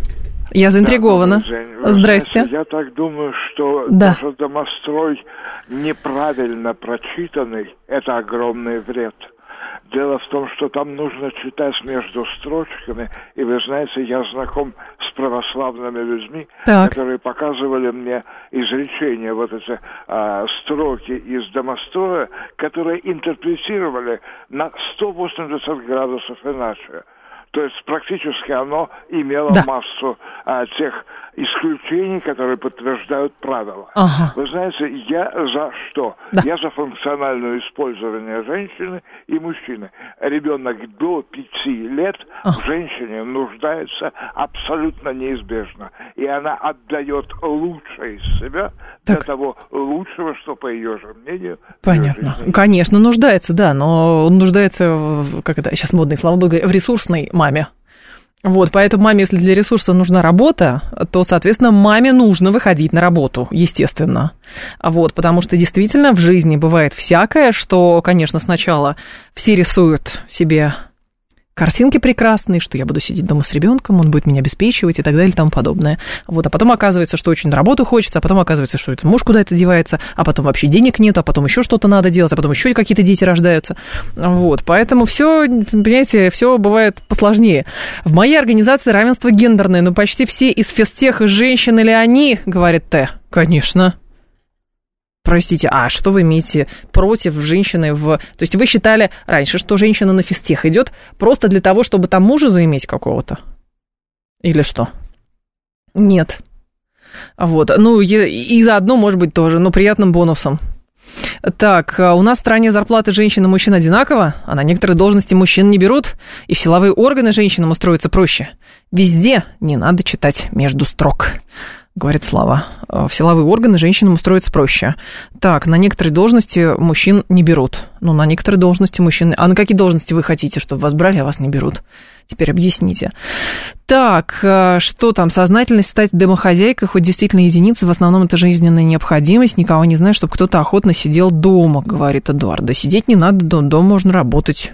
Я заинтригована. Да, Здрасте. Знаете, я так думаю, что да. даже домострой неправильно прочитанный – это огромный вред. Дело в том, что там нужно читать между строчками, и вы знаете, я знаком с православными людьми, так. которые показывали мне изречения, вот эти а, строки из домостроя, которые интерпретировали на 180 градусов иначе. То есть практически оно имело да. массу а, тех исключений, которые подтверждают правила. Ага. Вы знаете, я за что? Да. Я за функциональное использование женщины и мужчины. Ребенок до пяти лет ага. в женщине нуждается абсолютно неизбежно. И она отдает лучшее из себя так. для того лучшего, что, по ее же мнению... Понятно. Конечно, нуждается, да, но он нуждается, в, как это, сейчас модные слова в ресурсной маме. Вот, поэтому маме, если для ресурса нужна работа, то, соответственно, маме нужно выходить на работу, естественно. Вот, потому что действительно в жизни бывает всякое, что, конечно, сначала все рисуют себе картинки прекрасные, что я буду сидеть дома с ребенком, он будет меня обеспечивать и так далее и тому подобное. Вот, а потом оказывается, что очень на работу хочется, а потом оказывается, что это муж куда-то девается, а потом вообще денег нет, а потом еще что-то надо делать, а потом еще какие-то дети рождаются. Вот, поэтому все, понимаете, все бывает посложнее. В моей организации равенство гендерное, но почти все из физтех женщины ли они, говорит Т. Конечно. Простите, а что вы имеете против женщины в... То есть вы считали раньше, что женщина на физтех идет просто для того, чтобы там мужа заиметь какого-то? Или что? Нет. Вот, ну и, заодно, может быть, тоже, но приятным бонусом. Так, у нас в стране зарплаты женщин и мужчин одинаково, а на некоторые должности мужчин не берут, и в силовые органы женщинам устроиться проще. Везде не надо читать между строк говорит Слава. В силовые органы женщинам устроиться проще. Так, на некоторые должности мужчин не берут. Ну, на некоторые должности мужчин... А на какие должности вы хотите, чтобы вас брали, а вас не берут? Теперь объясните. Так, что там, сознательность стать домохозяйкой, хоть действительно единица, в основном это жизненная необходимость, никого не знаю, чтобы кто-то охотно сидел дома, говорит Эдуард. Да сидеть не надо, дома можно работать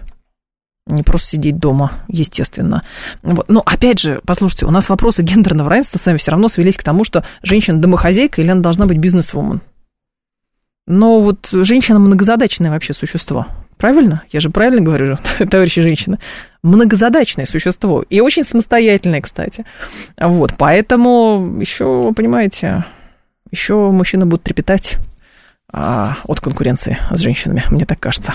не просто сидеть дома, естественно. Вот. Но опять же, послушайте, у нас вопросы гендерного равенства с вами все равно свелись к тому, что женщина домохозяйка или она должна быть бизнес-вумен. Но вот женщина многозадачное вообще существо. Правильно? Я же правильно говорю, товарищи женщины. Многозадачное существо. И очень самостоятельное, кстати. Вот, поэтому еще, понимаете, еще мужчины будут трепетать а, от конкуренции с женщинами, мне так кажется.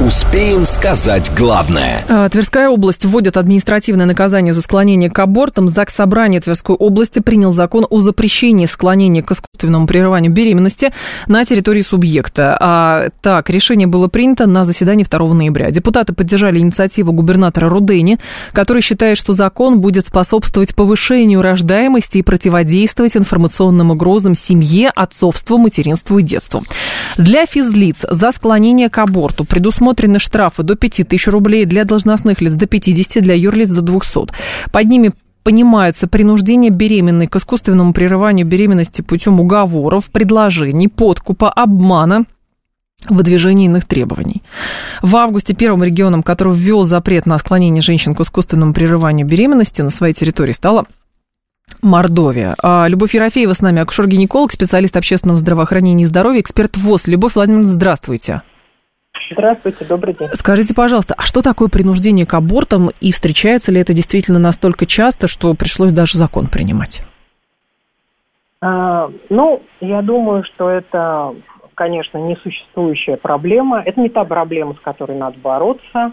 Успеем сказать главное. А, Тверская область вводит административное наказание за склонение к абортам. ЗАГС Собрания Тверской области принял закон о запрещении склонения к искусственному прерыванию беременности на территории субъекта. А, так, решение было принято на заседании 2 ноября. Депутаты поддержали инициативу губернатора Рудени, который считает, что закон будет способствовать повышению рождаемости и противодействовать информационным угрозам семье, отцовству, материнству и детству. Для физлиц за склонение к аборту предусмотрено предусмотрены штрафы до 5 тысяч рублей, для должностных лиц до 50, для юрлиц до 200. Под ними понимаются принуждение беременной к искусственному прерыванию беременности путем уговоров, предложений, подкупа, обмана, выдвижение иных требований. В августе первым регионом, который ввел запрет на склонение женщин к искусственному прерыванию беременности на своей территории, стала Мордовия. А, Любовь Ерофеева с нами, акушер-гинеколог, специалист общественного здравоохранения и здоровья, эксперт ВОЗ. Любовь Владимировна, здравствуйте. Здравствуйте, добрый день. Скажите, пожалуйста, а что такое принуждение к абортам и встречается ли это действительно настолько часто, что пришлось даже закон принимать? А, ну, я думаю, что это, конечно, несуществующая проблема. Это не та проблема, с которой надо бороться.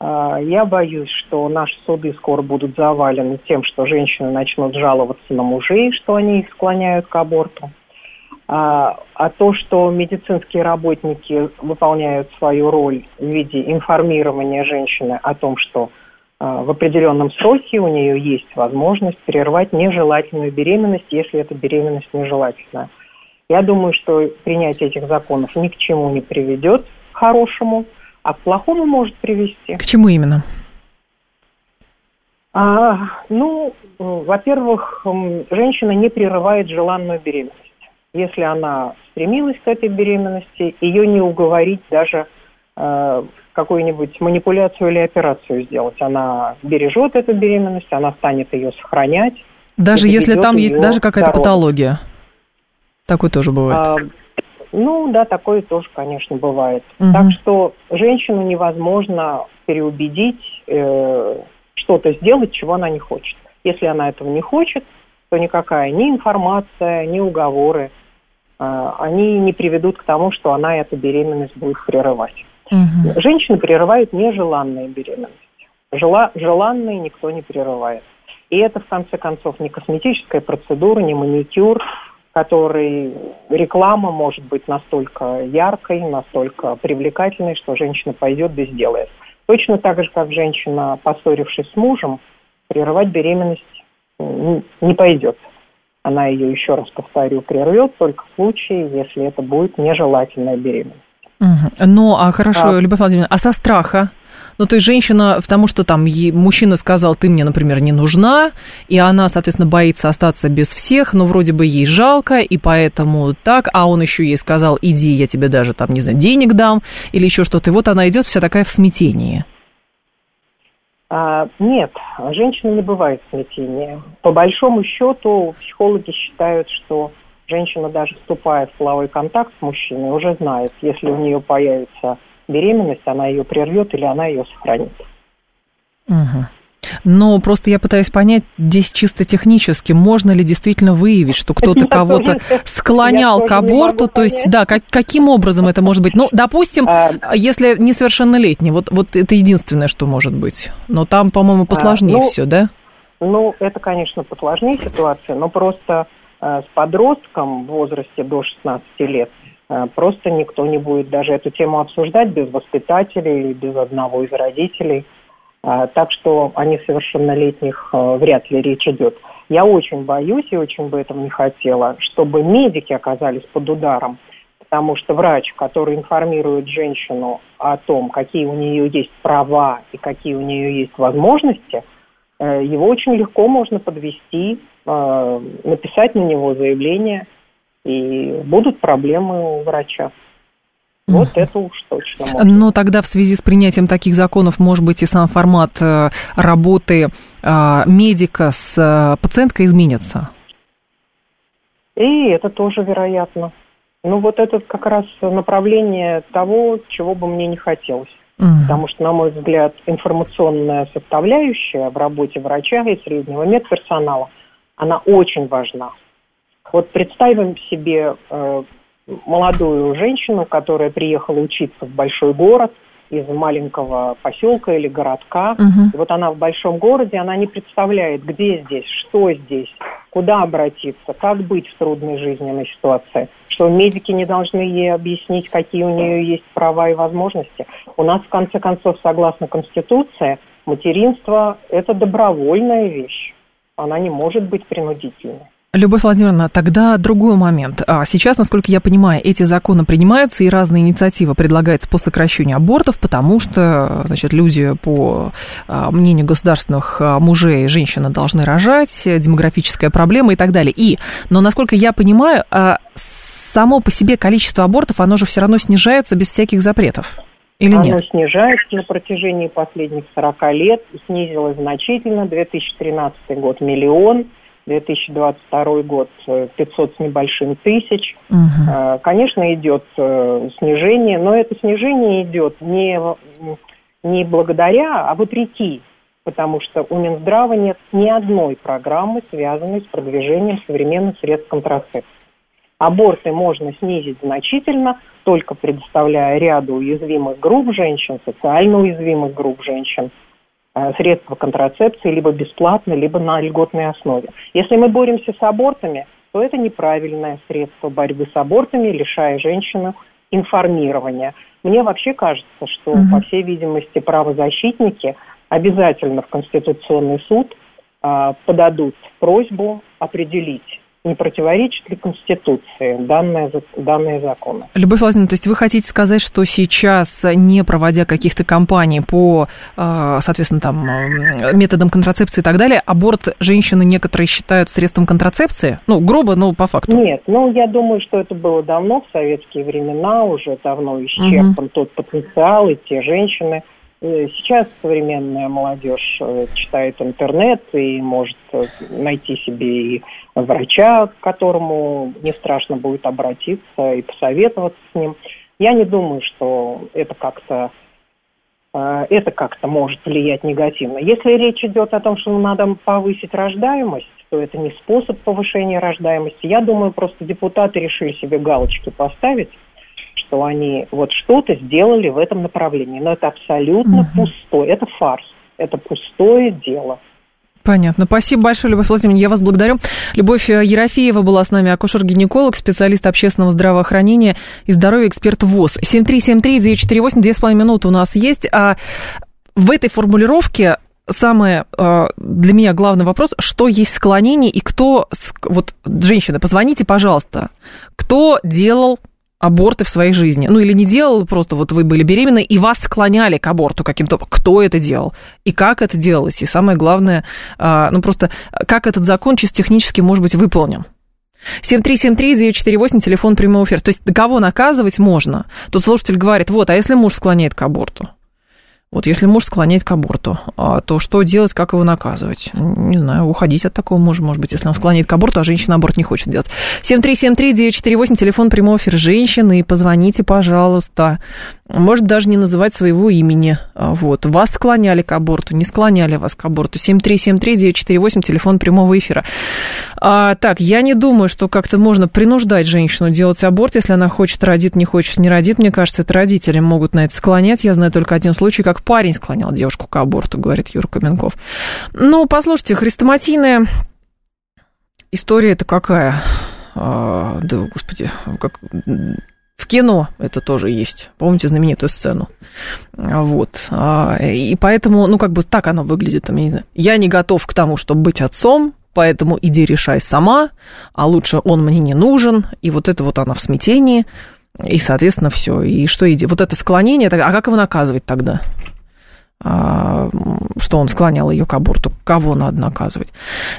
А, я боюсь, что наши суды скоро будут завалены тем, что женщины начнут жаловаться на мужей, что они их склоняют к аборту. А, а то, что медицинские работники выполняют свою роль в виде информирования женщины о том, что а, в определенном сроке у нее есть возможность прервать нежелательную беременность, если эта беременность нежелательная. Я думаю, что принятие этих законов ни к чему не приведет к хорошему, а к плохому может привести. К чему именно? А, ну, во-первых, женщина не прерывает желанную беременность. Если она стремилась к этой беременности, ее не уговорить даже э, какую-нибудь манипуляцию или операцию сделать. Она бережет эту беременность, она станет ее сохранять. Даже если там есть даже какая-то патология. Такое тоже бывает. А, ну да, такое тоже, конечно, бывает. Угу. Так что женщину невозможно переубедить э, что-то сделать, чего она не хочет. Если она этого не хочет, то никакая ни информация, ни уговоры, они не приведут к тому, что она эту беременность будет прерывать. Угу. Женщины прерывают нежеланные беременности. Жела, желанные никто не прерывает. И это, в конце концов, не косметическая процедура, не маникюр, который реклама может быть настолько яркой, настолько привлекательной, что женщина пойдет да сделает. Точно так же, как женщина, поссорившись с мужем, прерывать беременность не пойдет. Она ее, еще раз повторю, прервет только в случае, если это будет нежелательная беременность. Угу. Ну, а хорошо, а. Любовь Владимировна, а со страха? Ну, то есть женщина, потому что там ей, мужчина сказал, ты мне, например, не нужна, и она, соответственно, боится остаться без всех, но вроде бы ей жалко, и поэтому так, а он еще ей сказал, иди, я тебе даже там, не знаю, денег дам, или еще что-то, и вот она идет вся такая в смятении. А, нет, женщина не бывает в. По большому счету, психологи считают, что женщина, даже вступая в половой контакт с мужчиной, уже знает, если у нее появится беременность, она ее прервет или она ее сохранит. Угу. Но просто я пытаюсь понять здесь чисто технически, можно ли действительно выявить, что кто-то кого-то склонял к аборту, то есть, да, как, каким образом это может быть? Ну, допустим, а, если несовершеннолетний, вот, вот это единственное, что может быть. Но там, по-моему, посложнее а, ну, все, да? Ну, это, конечно, посложнее ситуация, но просто Э, с подростком в возрасте до 16 лет э, просто никто не будет даже эту тему обсуждать без воспитателей или без одного из родителей. Э, так что о несовершеннолетних вряд ли речь идет. Я очень боюсь и очень бы этого не хотела, чтобы медики оказались под ударом, потому что врач, который информирует женщину о том, какие у нее есть права и какие у нее есть возможности, его очень легко можно подвести Э, написать на него заявление, и будут проблемы у врача. Вот это уж точно. Можно. Но тогда в связи с принятием таких законов, может быть, и сам формат э, работы э, медика с пациенткой изменится? И это тоже вероятно. Ну, вот это как раз направление того, чего бы мне не хотелось. Потому что, на мой взгляд, информационная составляющая в работе врача и среднего медперсонала она очень важна. Вот представим себе э, молодую женщину, которая приехала учиться в большой город из маленького поселка или городка. Угу. И вот она в большом городе, она не представляет, где здесь, что здесь, куда обратиться, как быть в трудной жизненной ситуации. Что медики не должны ей объяснить, какие у нее есть права и возможности. У нас, в конце концов, согласно Конституции, материнство – это добровольная вещь она не может быть принудительной. Любовь Владимировна, тогда другой момент. А сейчас, насколько я понимаю, эти законы принимаются и разные инициативы предлагаются по сокращению абортов, потому что, значит, люди, по а, мнению государственных а, мужей, женщины должны рожать, демографическая проблема и так далее. И, но, насколько я понимаю, само по себе количество абортов, оно же все равно снижается без всяких запретов. Или Оно нет? снижается на протяжении последних 40 лет, снизилось значительно. 2013 год – миллион, 2022 год 500 с небольшим тысяч. Угу. Конечно, идет снижение, но это снижение идет не, не благодаря, а вопреки потому что у Минздрава нет ни одной программы, связанной с продвижением современных средств контрацепции. Аборты можно снизить значительно, только предоставляя ряду уязвимых групп женщин, социально уязвимых групп женщин, э, средства контрацепции либо бесплатно, либо на льготной основе. Если мы боремся с абортами, то это неправильное средство борьбы с абортами, лишая женщину информирования. Мне вообще кажется, что, угу. по всей видимости, правозащитники – обязательно в Конституционный суд а, подадут просьбу определить, не противоречит ли Конституции данные, данные законы. Любовь Владимировна, то есть вы хотите сказать, что сейчас, не проводя каких-то кампаний по, а, соответственно, там, методам контрацепции и так далее, аборт женщины некоторые считают средством контрацепции? Ну, грубо, но по факту. Нет, ну, я думаю, что это было давно, в советские времена, уже давно исчерпан угу. тот потенциал, и те женщины, Э, сейчас современная молодежь э, читает интернет и может э, найти себе и врача, к которому не страшно будет обратиться и посоветоваться с ним. Я не думаю, что это как-то это как-то может влиять негативно. Если речь идет о том, что надо повысить рождаемость, то это не способ повышения рождаемости. Я думаю, просто депутаты решили себе галочки поставить что они вот что-то сделали в этом направлении. Но это абсолютно угу. пустое, это фарс, это пустое дело. Понятно. Спасибо большое, Любовь Владимировна. Я вас благодарю. Любовь Ерофеева была с нами, акушер-гинеколог, специалист общественного здравоохранения и здоровья, эксперт ВОЗ. 7373-948, две с половиной минуты у нас есть. А в этой формулировке самое а, для меня главный вопрос, что есть склонение и кто, вот, женщины, позвоните, пожалуйста, кто делал аборты в своей жизни? Ну, или не делал, просто вот вы были беременны, и вас склоняли к аборту каким-то... Кто это делал? И как это делалось? И самое главное, а, ну, просто как этот закон чисто технически может быть выполнен? 7373948, телефон прямого эфира. То есть кого наказывать можно? Тут слушатель говорит, вот, а если муж склоняет к аборту? Вот если муж склоняет к аборту, а, то что делать, как его наказывать? Не знаю, уходить от такого мужа, может быть, если он склоняет к аборту, а женщина аборт не хочет делать. 7373948, телефон прямого эфира женщины, позвоните, пожалуйста. Может даже не называть своего имени. А, вот. Вас склоняли к аборту, не склоняли вас к аборту. 7373948, телефон прямого эфира. А, так, я не думаю, что как-то можно принуждать женщину делать аборт, если она хочет родит, не хочет, не родит. Мне кажется, это родители могут на это склонять. Я знаю только один случай, как парень склонял девушку к аборту, говорит Юра Каменков. Ну, послушайте, хрестоматийная история это какая? А, да, господи, как... В кино это тоже есть. Помните знаменитую сцену? Вот. А, и поэтому, ну, как бы так оно выглядит. Там, я, не знаю, я не готов к тому, чтобы быть отцом, поэтому иди решай сама, а лучше он мне не нужен. И вот это вот она в смятении. И, соответственно, все. И что иди? Вот это склонение, а как его наказывать тогда? А, что он склонял ее к аборту. Кого надо наказывать?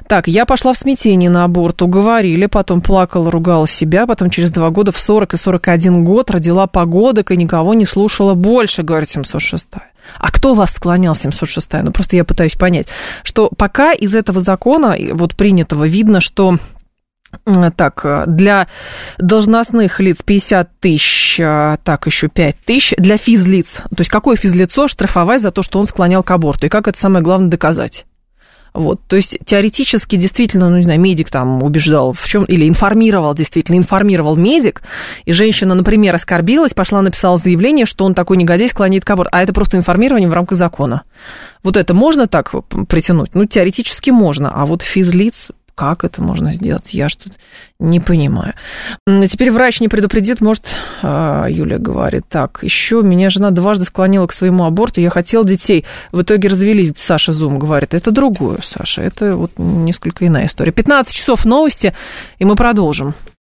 Так, я пошла в смятение на аборт, уговорили, потом плакала, ругала себя, потом через два года в 40 и 41 год родила погодок и никого не слушала больше, говорит 706 а кто вас склонял 706 Ну, просто я пытаюсь понять, что пока из этого закона, вот принятого, видно, что так, для должностных лиц 50 тысяч, а, так, еще 5 тысяч. Для физлиц, то есть какое физлицо штрафовать за то, что он склонял к аборту, и как это самое главное доказать? Вот, то есть теоретически действительно, ну не знаю, медик там убеждал в чем, или информировал, действительно информировал медик, и женщина, например, оскорбилась, пошла, написала заявление, что он такой негодяй склоняет к аборту, а это просто информирование в рамках закона. Вот это можно так притянуть? Ну, теоретически можно, а вот физлиц как это можно сделать? Я что-то не понимаю. Теперь врач не предупредит, может, а, Юля говорит, так, еще меня жена дважды склонила к своему аборту, я хотел детей, в итоге развелись, Саша Зум говорит. Это другое, Саша, это вот несколько иная история. 15 часов новости, и мы продолжим.